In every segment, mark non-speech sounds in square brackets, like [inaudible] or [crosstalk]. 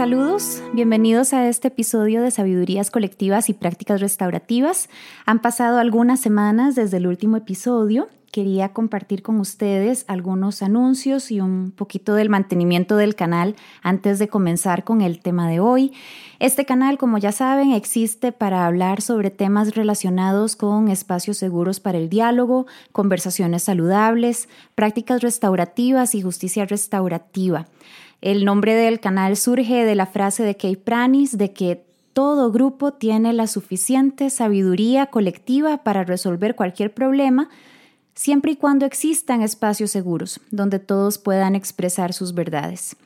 Saludos, bienvenidos a este episodio de Sabidurías Colectivas y Prácticas Restaurativas. Han pasado algunas semanas desde el último episodio. Quería compartir con ustedes algunos anuncios y un poquito del mantenimiento del canal antes de comenzar con el tema de hoy. Este canal, como ya saben, existe para hablar sobre temas relacionados con espacios seguros para el diálogo, conversaciones saludables, prácticas restaurativas y justicia restaurativa. El nombre del canal surge de la frase de Kay Pranis de que todo grupo tiene la suficiente sabiduría colectiva para resolver cualquier problema, siempre y cuando existan espacios seguros donde todos puedan expresar sus verdades.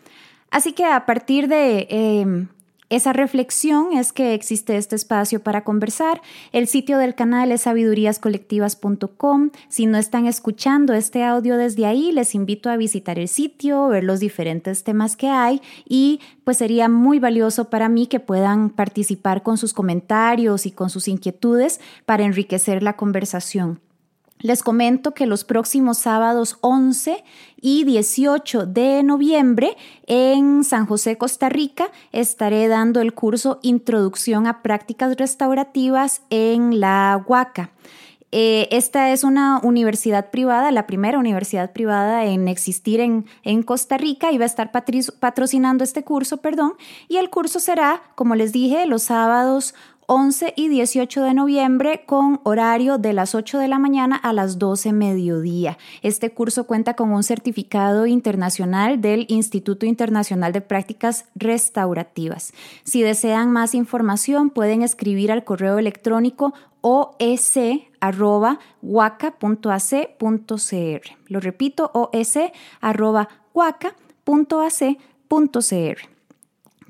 Así que a partir de em, esa reflexión es que existe este espacio para conversar. El sitio del canal es sabiduríascolectivas.com. Si no están escuchando este audio desde ahí, les invito a visitar el sitio, ver los diferentes temas que hay y pues sería muy valioso para mí que puedan participar con sus comentarios y con sus inquietudes para enriquecer la conversación. Les comento que los próximos sábados 11 y 18 de noviembre en San José, Costa Rica, estaré dando el curso Introducción a Prácticas Restaurativas en la Huaca. Eh, esta es una universidad privada, la primera universidad privada en existir en, en Costa Rica y va a estar patrocinando este curso, perdón. Y el curso será, como les dije, los sábados 11 y 18 de noviembre con horario de las 8 de la mañana a las 12 mediodía. Este curso cuenta con un certificado internacional del Instituto Internacional de Prácticas Restaurativas. Si desean más información pueden escribir al correo electrónico oec.waca.ac.cr. Lo repito, oec.waca.ac.cr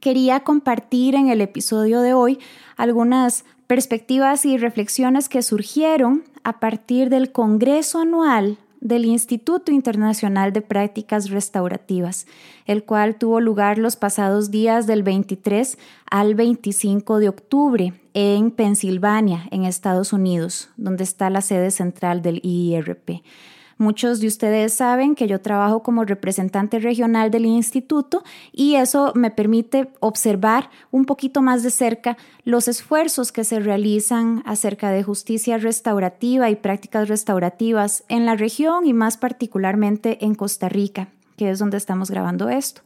quería compartir en el episodio de hoy algunas perspectivas y reflexiones que surgieron a partir del Congreso Anual del Instituto Internacional de Prácticas Restaurativas, el cual tuvo lugar los pasados días del 23 al 25 de octubre en Pensilvania, en Estados Unidos, donde está la sede central del IIRP. Muchos de ustedes saben que yo trabajo como representante regional del instituto y eso me permite observar un poquito más de cerca los esfuerzos que se realizan acerca de justicia restaurativa y prácticas restaurativas en la región y más particularmente en Costa Rica, que es donde estamos grabando esto.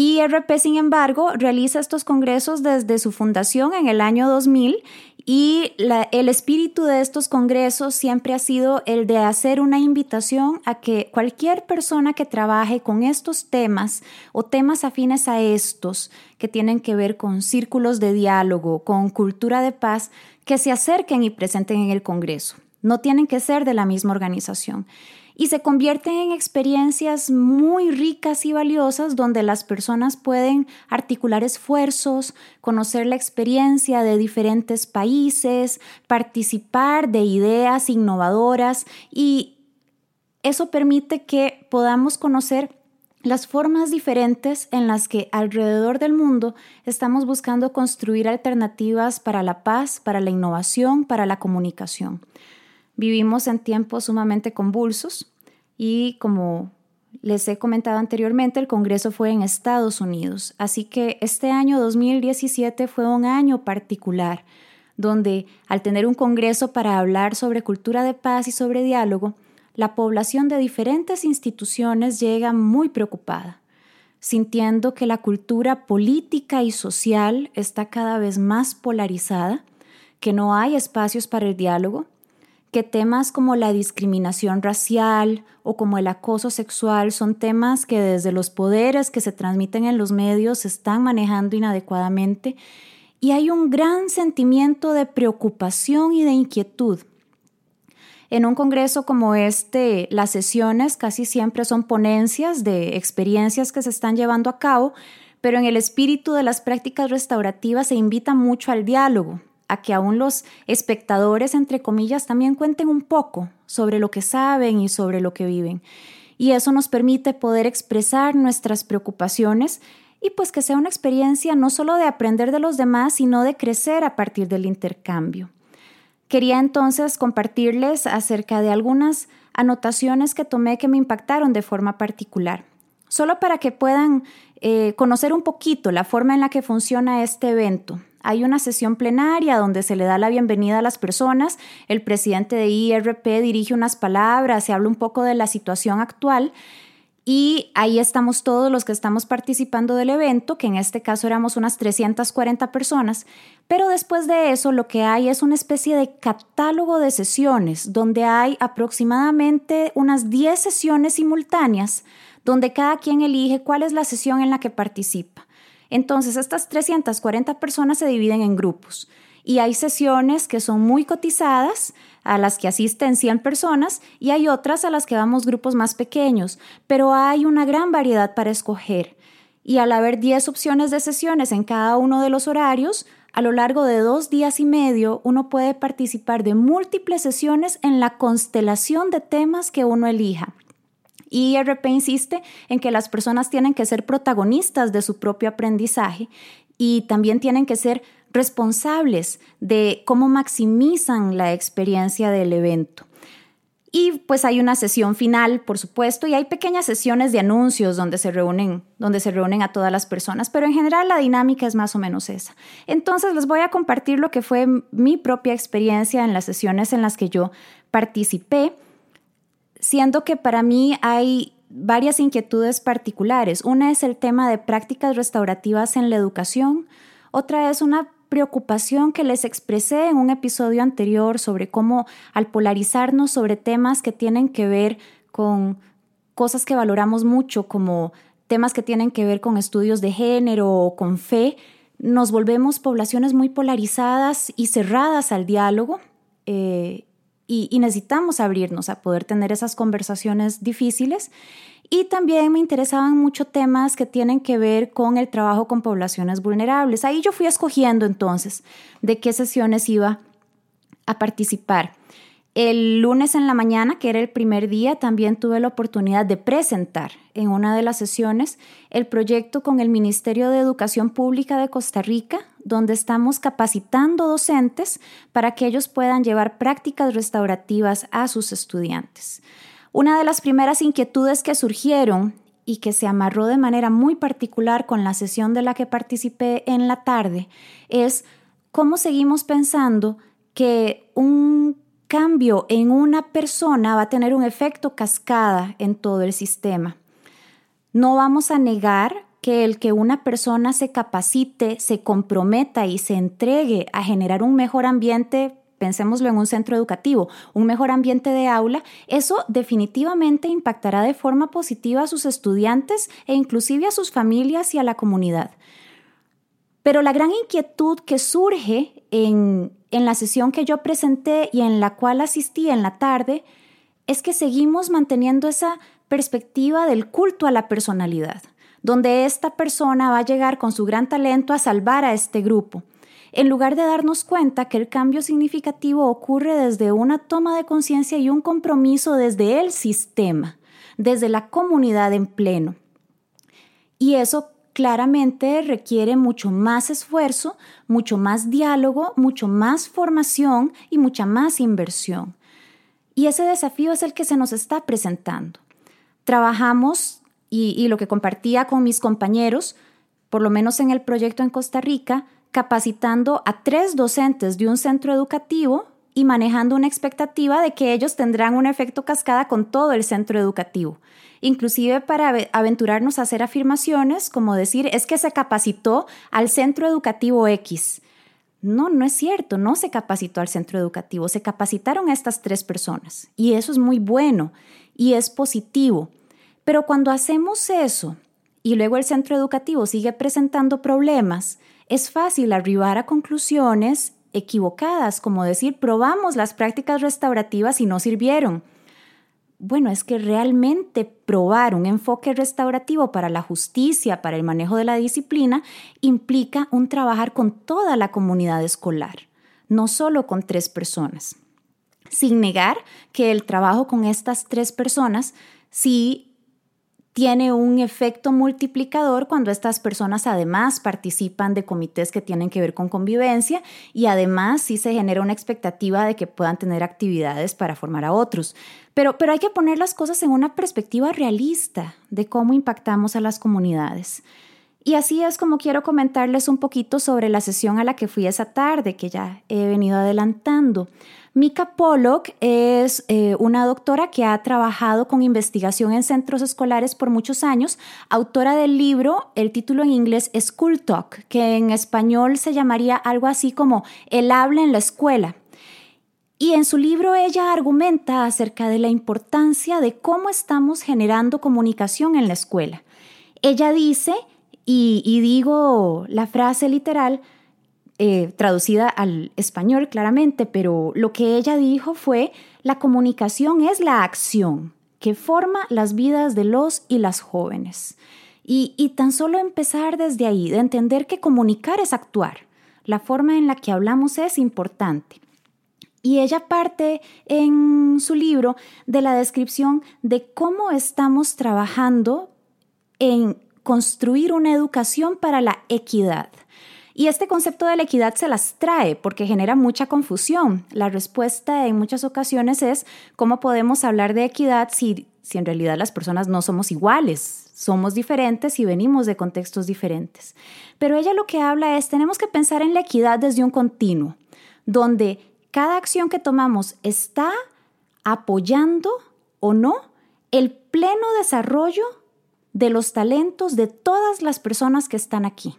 IRP, sin embargo, realiza estos congresos desde su fundación en el año 2000 y el espíritu de estos congresos siempre ha sido el de hacer una invitación a que cualquier persona que trabaje con estos temas o temas afines a estos que tienen que ver con círculos de diálogo, con cultura de paz, que se acerquen y presenten en el Congreso. No tienen que ser de la misma organización y se convierten en experiencias muy ricas y valiosas donde las personas pueden articular esfuerzos, conocer la experiencia de diferentes países, participar de ideas innovadoras y eso permite que podamos conocer las formas diferentes en las que alrededor del mundo estamos buscando construir alternativas para la paz, para la innovación, para la comunicación. Vivimos en tiempos sumamente convulsos y como les he comentado anteriormente, el Congreso fue en Estados Unidos, así que este año 2017 fue un año particular, donde al tener un Congreso para hablar sobre cultura de paz y sobre diálogo, la población de diferentes instituciones llega muy preocupada, sintiendo que la cultura política y social está cada vez más polarizada, que no hay espacios para el diálogo, que temas como la discriminación racial o como el acoso sexual son temas que desde los poderes que se transmiten en los medios se están manejando inadecuadamente y hay un gran sentimiento de preocupación y de inquietud. En un congreso como este, las sesiones casi siempre son ponencias de experiencias que se están llevando a cabo, pero en el espíritu de las prácticas restaurativas se invita mucho al diálogo, a que aún los espectadores, entre comillas, también cuenten un poco sobre lo que saben y sobre lo que viven. Y eso nos permite poder expresar nuestras preocupaciones y pues que sea una experiencia no solo de aprender de los demás, sino de crecer a partir del intercambio. Quería entonces compartirles acerca de algunas anotaciones que tomé que me impactaron de forma particular. Solo para que puedan eh, conocer un poquito la forma en la que funciona este evento. Hay una sesión plenaria donde se le da la bienvenida a las personas, el presidente de IRP dirige unas palabras, se habla un poco de la situación actual. Y ahí estamos todos los que estamos participando del evento, que en este caso éramos unas 340 personas, pero después de eso lo que hay es una especie de catálogo de sesiones, donde hay aproximadamente unas 10 sesiones simultáneas, donde cada quien elige cuál es la sesión en la que participa. Entonces, estas 340 personas se dividen en grupos y hay sesiones que son muy cotizadas, a las que asisten 100 personas y hay otras a las que vamos grupos más pequeños, pero hay una gran variedad para escoger. Y al haber 10 opciones de sesiones en cada uno de los horarios, a lo largo de dos días y medio uno puede participar de múltiples sesiones en la constelación de temas que uno elija. IRP insiste en que las personas tienen que ser protagonistas de su propio aprendizaje y también tienen que ser responsables de cómo maximizan la experiencia del evento. Y pues hay una sesión final, por supuesto, y hay pequeñas sesiones de anuncios donde se reúnen, donde se reúnen a todas las personas, pero en general la dinámica es más o menos esa. Entonces les voy a compartir lo que fue mi propia experiencia en las sesiones en las que yo participé, siendo que para mí hay varias inquietudes particulares. Una es el tema de prácticas restaurativas en la educación, otra es una preocupación que les expresé en un episodio anterior sobre cómo al polarizarnos sobre temas que tienen que ver con cosas que valoramos mucho, como temas que tienen que ver con estudios de género o con fe, nos volvemos poblaciones muy polarizadas y cerradas al diálogo eh, y, necesitamos abrirnos a poder tener esas conversaciones difíciles. Y también me interesaban mucho temas que tienen que ver con el trabajo con poblaciones vulnerables. Ahí yo fui escogiendo entonces de qué sesiones iba a participar. El lunes en la mañana, que era el primer día, también tuve la oportunidad de presentar en una de las sesiones el proyecto con el Ministerio de Educación Pública de Costa Rica, donde estamos capacitando docentes para que ellos puedan llevar prácticas restaurativas a sus estudiantes. Una de las primeras inquietudes que surgieron y que se amarró de manera muy particular con la sesión de la que participé en la tarde es cómo seguimos pensando que un cambio en una persona va a tener un efecto cascada en todo el sistema. No vamos a negar que el que una persona se capacite, se comprometa y se entregue a generar un mejor ambiente pensémoslo en un centro educativo, un mejor ambiente de aula, eso definitivamente impactará de forma positiva a sus estudiantes e inclusive a sus familias y a la comunidad. Pero la gran inquietud que surge en, en la sesión que yo presenté y en la cual asistí en la tarde es que seguimos manteniendo esa perspectiva del culto a la personalidad, donde esta persona va a llegar con su gran talento a salvar a este grupo en lugar de darnos cuenta que el cambio significativo ocurre desde una toma de conciencia y un compromiso desde el sistema, desde la comunidad en pleno. Y eso claramente requiere mucho más esfuerzo, mucho más diálogo, mucho más formación y mucha más inversión. Y ese desafío es el que se nos está presentando. Trabajamos, y, y lo que compartía con mis compañeros, por lo menos en el proyecto en Costa Rica, capacitando a tres docentes de un centro educativo y manejando una expectativa de que ellos tendrán un efecto cascada con todo el centro educativo. Inclusive para aventurarnos a hacer afirmaciones como decir es que se capacitó al centro educativo X. No, no es cierto, no se capacitó al centro educativo, se capacitaron a estas tres personas y eso es muy bueno y es positivo. Pero cuando hacemos eso y luego el centro educativo sigue presentando problemas, es fácil arribar a conclusiones equivocadas, como decir, probamos las prácticas restaurativas y no sirvieron. Bueno, es que realmente probar un enfoque restaurativo para la justicia, para el manejo de la disciplina, implica un trabajar con toda la comunidad escolar, no solo con tres personas. Sin negar que el trabajo con estas tres personas sí tiene un efecto multiplicador cuando estas personas además participan de comités que tienen que ver con convivencia y además sí se genera una expectativa de que puedan tener actividades para formar a otros. Pero, pero hay que poner las cosas en una perspectiva realista de cómo impactamos a las comunidades. Y así es como quiero comentarles un poquito sobre la sesión a la que fui esa tarde, que ya he venido adelantando. Mika Pollock es eh, una doctora que ha trabajado con investigación en centros escolares por muchos años, autora del libro, el título en inglés School Talk, que en español se llamaría algo así como El habla en la escuela. Y en su libro ella argumenta acerca de la importancia de cómo estamos generando comunicación en la escuela. Ella dice, y digo la frase literal, eh, traducida al español claramente, pero lo que ella dijo fue, la comunicación es la acción que forma las vidas de los y las jóvenes. Y, y tan solo empezar desde ahí, de entender que comunicar es actuar. La forma en la que hablamos es importante. Y ella parte en su libro de la descripción de cómo estamos trabajando en construir una educación para la equidad. Y este concepto de la equidad se las trae porque genera mucha confusión. La respuesta en muchas ocasiones es cómo podemos hablar de equidad si, si en realidad las personas no somos iguales, somos diferentes y venimos de contextos diferentes. Pero ella lo que habla es, tenemos que pensar en la equidad desde un continuo, donde cada acción que tomamos está apoyando o no el pleno desarrollo de los talentos de todas las personas que están aquí.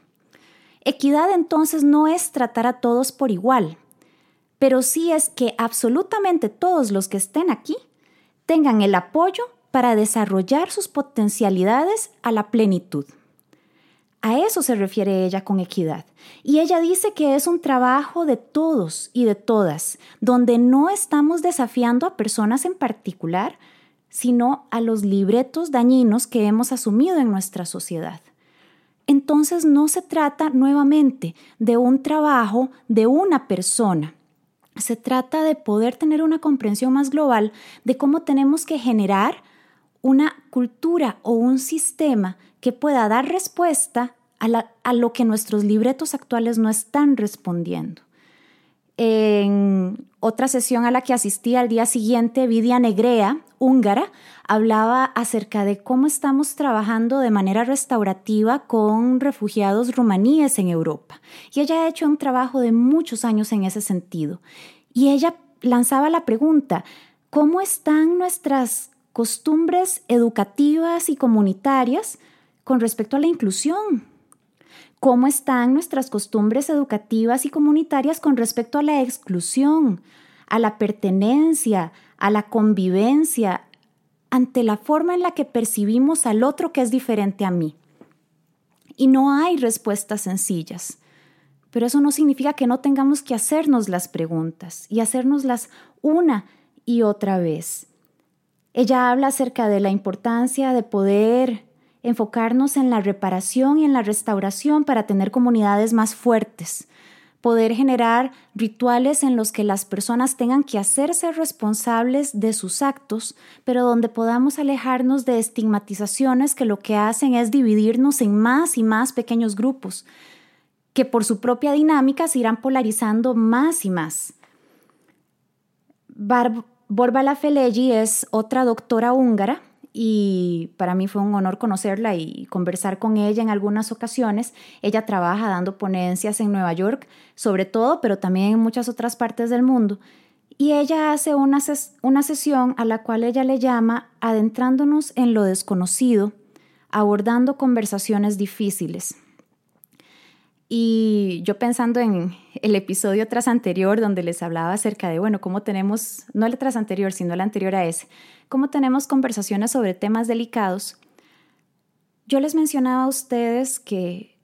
Equidad entonces no es tratar a todos por igual, pero sí es que absolutamente todos los que estén aquí tengan el apoyo para desarrollar sus potencialidades a la plenitud. A eso se refiere ella con equidad. Y ella dice que es un trabajo de todos y de todas, donde no estamos desafiando a personas en particular, sino a los libretos dañinos que hemos asumido en nuestra sociedad entonces no se trata nuevamente de un trabajo de una persona. Se trata de poder tener una comprensión más global de cómo tenemos que generar una cultura o un sistema que pueda dar respuesta a, lo que nuestros libretos actuales no están respondiendo. En otra sesión a la que asistí al día siguiente, Vidia Negrea, húngara, hablaba acerca de cómo estamos trabajando de manera restaurativa con refugiados rumaníes en Europa. Y ella ha hecho un trabajo de muchos años en ese sentido. Y ella lanzaba la pregunta, ¿cómo están nuestras costumbres educativas y comunitarias con respecto a la inclusión? ¿Cómo están nuestras costumbres educativas y comunitarias con respecto a la exclusión, a la pertenencia, a la convivencia, ante la forma en la que percibimos al otro que es diferente a mí. Y no hay respuestas sencillas, pero eso no significa que no tengamos que hacernos las preguntas y hacernoslas una y otra vez. Ella habla acerca de la importancia de poder enfocarnos en la reparación y en la restauración para tener comunidades más fuertes, poder generar rituales en los que las personas tengan que hacerse responsables de sus actos, pero donde podamos alejarnos de estigmatizaciones que lo que hacen es dividirnos en más y más pequeños grupos, que por su propia dinámica se irán polarizando más y más. Bar Borbala Felegi es otra doctora húngara y para mí fue un honor conocerla y conversar con ella en algunas ocasiones. Ella trabaja dando ponencias en Nueva York, sobre todo, pero también en muchas otras partes del mundo. Y ella hace una, una sesión a la cual ella le llama Adentrándonos en lo desconocido, abordando conversaciones difíciles. Y yo pensando en el episodio tras anterior donde les hablaba acerca de, bueno, cómo tenemos, no el tras anterior, sino el anterior a ese, cómo tenemos conversaciones sobre temas delicados, yo les mencionaba a ustedes que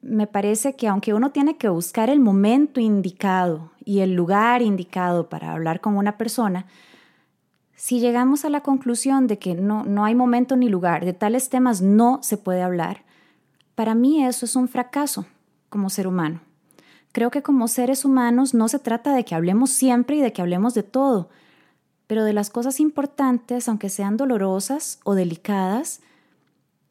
me parece que aunque uno tiene que buscar el momento indicado y el lugar indicado para hablar con una persona, si llegamos a la conclusión de que no, no hay momento ni lugar, de tales temas no se puede hablar, para mí eso es un fracaso como ser humano. Creo que como seres humanos no se trata de que hablemos siempre y de que hablemos de todo, pero de las cosas importantes, aunque sean dolorosas o delicadas,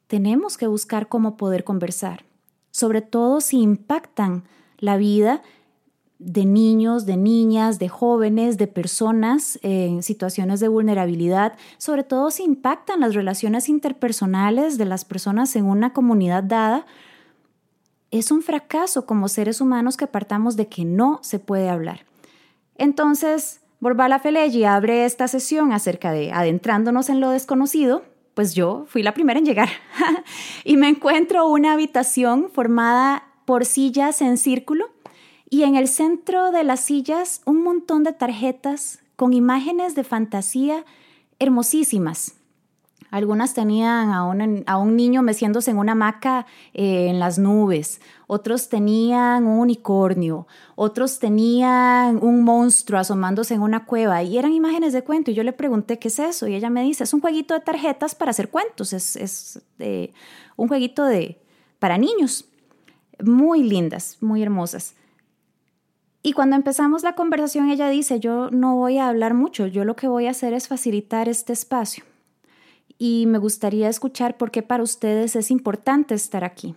tenemos que buscar cómo poder conversar, sobre todo si impactan la vida de niños, de niñas, de jóvenes, de personas en situaciones de vulnerabilidad, sobre todo si impactan las relaciones interpersonales de las personas en una comunidad dada, es un fracaso como seres humanos que partamos de que no se puede hablar. Entonces, Borbala Felegi abre esta sesión acerca de adentrándonos en lo desconocido, pues yo fui la primera en llegar [laughs] y me encuentro una habitación formada por sillas en círculo y en el centro de las sillas un montón de tarjetas con imágenes de fantasía hermosísimas. Algunas tenían a un, a un niño meciéndose en una hamaca eh, en las nubes, otros tenían un unicornio, otros tenían un monstruo asomándose en una cueva y eran imágenes de cuento. Y yo le pregunté, ¿qué es eso? Y ella me dice, es un jueguito de tarjetas para hacer cuentos, es, es un jueguito de, para niños. Muy lindas, muy hermosas. Y cuando empezamos la conversación, ella dice, yo no voy a hablar mucho, yo lo que voy a hacer es facilitar este espacio. Y me gustaría escuchar por qué para ustedes es importante estar aquí.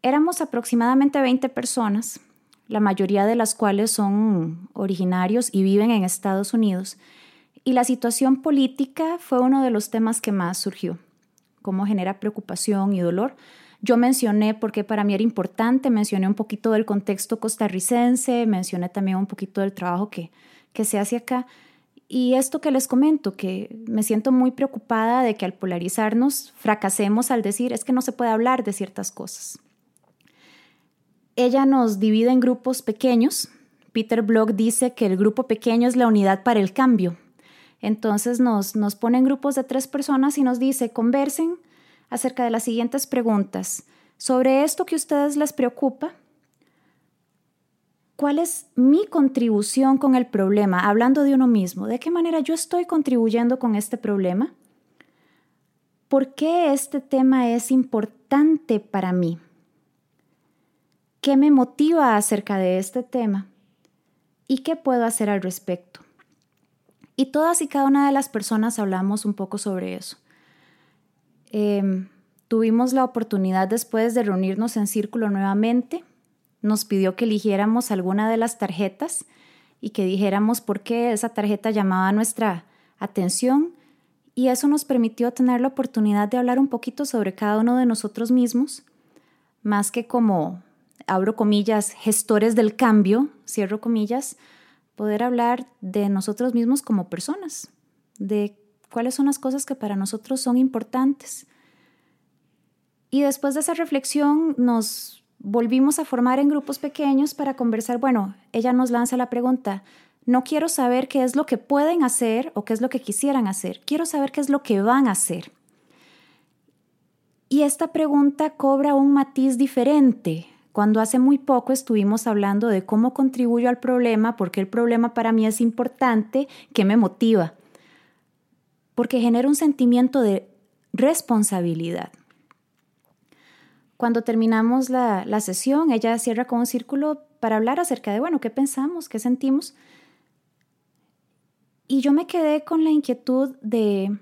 Éramos aproximadamente 20 personas, la mayoría de las cuales son originarios y viven en Estados Unidos, y la situación política fue uno de los temas que más surgió, cómo genera preocupación y dolor, yo mencioné por qué para mí era importante, mencioné un poquito del contexto costarricense, mencioné también un poquito del trabajo que, que se hace acá. Y esto que les comento, que me siento muy preocupada de que al polarizarnos fracasemos al decir es que no se puede hablar de ciertas cosas. Ella nos divide en grupos pequeños. Peter Block dice que el grupo pequeño es la unidad para el cambio. Entonces nos, nos pone en grupos de tres personas y nos dice, conversen acerca de las siguientes preguntas. Sobre esto que a ustedes les preocupa, ¿cuál es mi contribución con el problema? Hablando de uno mismo, ¿de qué manera yo estoy contribuyendo con este problema? ¿Por qué este tema es importante para mí? ¿Qué me motiva acerca de este tema? ¿Y qué puedo hacer al respecto? Y todas y cada una de las personas hablamos un poco sobre eso. Em, tuvimos la oportunidad después de reunirnos en círculo nuevamente. Nos pidió que eligiéramos alguna de las tarjetas y que dijéramos por qué esa tarjeta llamaba nuestra atención y eso nos permitió tener la oportunidad de hablar un poquito sobre cada uno de nosotros mismos, más que como, abro comillas, gestores del cambio, cierro comillas, poder hablar de nosotros mismos como personas, de cuáles son las cosas que para nosotros son importantes. Y después de esa reflexión nos volvimos a formar en grupos pequeños para conversar. Bueno, ella nos lanza la pregunta, no quiero saber qué es lo que pueden hacer o qué es lo que quisieran hacer, quiero saber qué es lo que van a hacer. Y esta pregunta cobra un matiz diferente. Cuando hace muy poco estuvimos hablando de cómo contribuyo al problema, por qué el problema para mí es importante, qué me motiva porque genera un sentimiento de responsabilidad. Cuando terminamos la, sesión, ella cierra con un círculo para hablar acerca de, bueno, qué pensamos, qué sentimos. Y yo me quedé con la inquietud de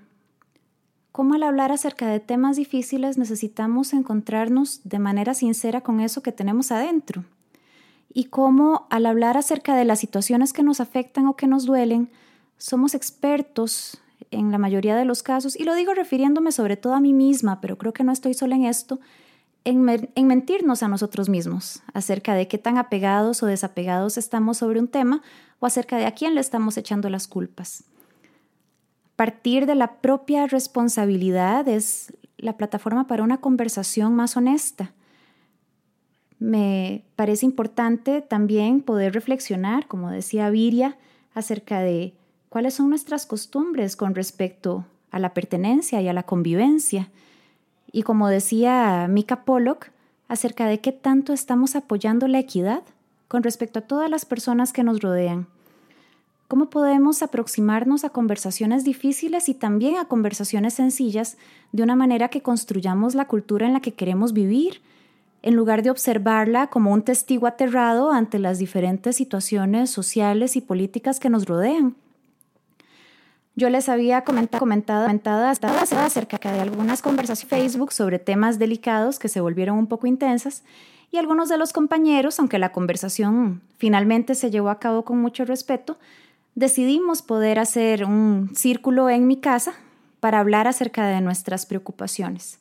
cómo al hablar acerca de temas difíciles necesitamos encontrarnos de manera sincera con eso que tenemos adentro. Y cómo al hablar acerca de las situaciones que nos afectan o que nos duelen, somos expertos en la mayoría de los casos, y lo digo refiriéndome sobre todo a mí misma, pero creo que no estoy sola en esto, en, en, mentirnos a nosotros mismos acerca de qué tan apegados o desapegados estamos sobre un tema o acerca de a quién le estamos echando las culpas. Partir de la propia responsabilidad es la plataforma para una conversación más honesta. Me parece importante también poder reflexionar, como decía Viria, acerca de cuáles son nuestras costumbres con respecto a la pertenencia y a la convivencia. Y como decía Mika Pollock, acerca de qué tanto estamos apoyando la equidad con respecto a todas las personas que nos rodean. ¿Cómo podemos aproximarnos a conversaciones difíciles y también a conversaciones sencillas de una manera que construyamos la cultura en la que queremos vivir, en lugar de observarla como un testigo aterrado ante las diferentes situaciones sociales y políticas que nos rodean? Yo les había comentado, comentado, comentado acerca de algunas conversaciones en Facebook sobre temas delicados que se volvieron un poco intensas y algunos de los compañeros, aunque la conversación finalmente se llevó a cabo con mucho respeto, decidimos poder hacer un círculo en mi casa para hablar acerca de nuestras preocupaciones.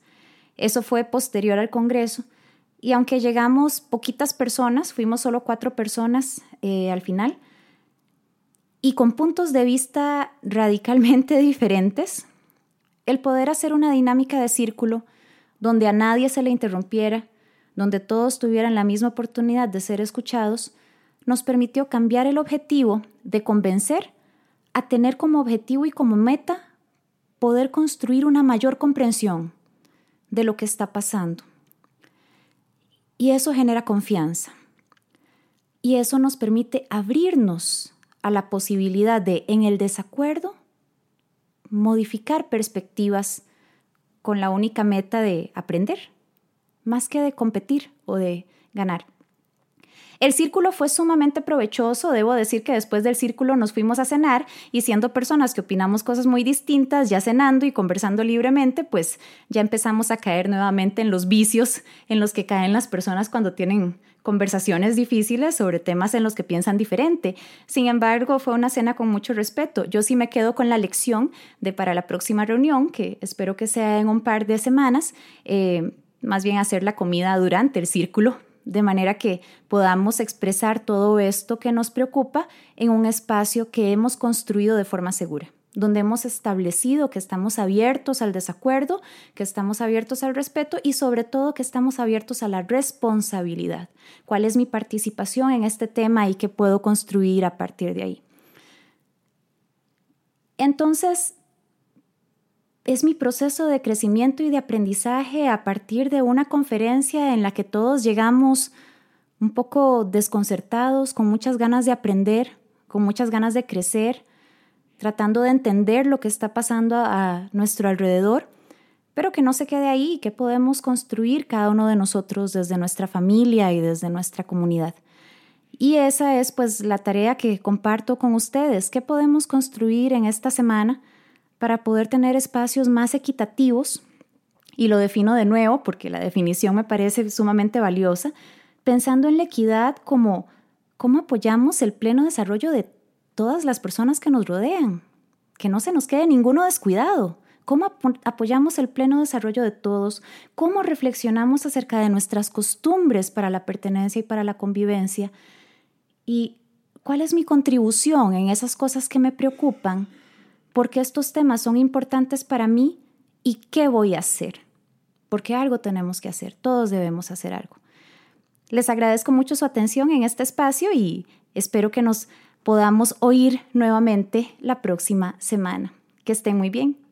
Eso fue posterior al Congreso y aunque llegamos poquitas personas, fuimos solo cuatro personas eh, al final, y con puntos de vista radicalmente [laughs] diferentes, el poder hacer una dinámica de círculo donde a nadie se le interrumpiera, donde todos tuvieran la misma oportunidad de ser escuchados, nos permitió cambiar el objetivo de convencer a tener como objetivo y como meta poder construir una mayor comprensión de lo que está pasando. Y eso genera confianza. Y eso nos permite abrirnos a la posibilidad de, en el desacuerdo, modificar perspectivas con la única meta de aprender, más que de competir o de ganar. El círculo fue sumamente provechoso, debo decir que después del círculo nos fuimos a cenar y siendo personas que opinamos cosas muy distintas, ya cenando y conversando libremente, pues ya empezamos a caer nuevamente en los vicios en los que caen las personas cuando tienen conversaciones difíciles sobre temas en los que piensan diferente. Sin embargo, fue una cena con mucho respeto. Yo sí me quedo con la lección de para la próxima reunión, que espero que sea en un par de semanas, eh, más bien hacer la comida durante el círculo de manera que podamos expresar todo esto que nos preocupa en un espacio que hemos construido de forma segura donde hemos establecido que estamos abiertos al desacuerdo, que estamos abiertos al respeto y sobre todo que estamos abiertos a la responsabilidad. ¿Cuál es mi participación en este tema y qué puedo construir a partir de ahí? Entonces, es mi proceso de crecimiento y de aprendizaje a partir de una conferencia en la que todos llegamos un poco desconcertados, con muchas ganas de aprender, con muchas ganas de crecer, tratando de entender lo que está pasando a, nuestro alrededor, pero que no se quede ahí, que podemos construir cada uno de nosotros desde nuestra familia y desde nuestra comunidad. Y esa es pues la tarea que comparto con ustedes, qué podemos construir en esta semana para poder tener espacios más equitativos, y lo defino de nuevo porque la definición me parece sumamente valiosa, pensando en la equidad como cómo apoyamos el pleno desarrollo de todas las personas que nos rodean, que no se nos quede ninguno descuidado. ¿Cómo apoyamos el pleno desarrollo de todos? ¿Cómo reflexionamos acerca de nuestras costumbres para la pertenencia y para la convivencia? ¿Y cuál es mi contribución en esas cosas que me preocupan porque estos temas son importantes para mí y qué voy a hacer. Porque algo tenemos que hacer, todos debemos hacer algo. Les agradezco mucho su atención en este espacio y espero que nos podamos oír nuevamente la próxima semana. Que estén muy bien.